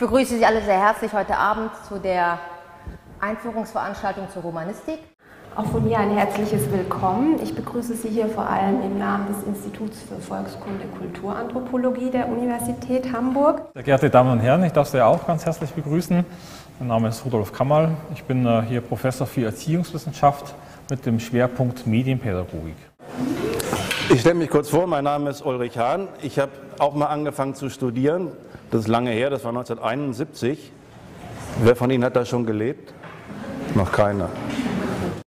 begrüße Sie alle sehr herzlich heute Abend zu der Einführungsveranstaltung zur Romanistik. Auch von mir ein herzliches Willkommen. Ich begrüße Sie hier vor allem im Namen des Instituts für Volkskunde Kulturanthropologie der Universität Hamburg. Sehr geehrte Damen und Herren, ich darf Sie auch ganz herzlich begrüßen. Mein Name ist Rudolf Kammerl. Ich bin äh, hier Professor für Erziehungswissenschaft mit dem Schwerpunkt Medienpädagogik. Ich stelle mich kurz vor, mein Name ist Ulrich Hahn. Ich habe auch mal angefangen zu studieren. Das ist lange her, das war 1971. Wer von Ihnen hat da schon gelebt? Noch keiner.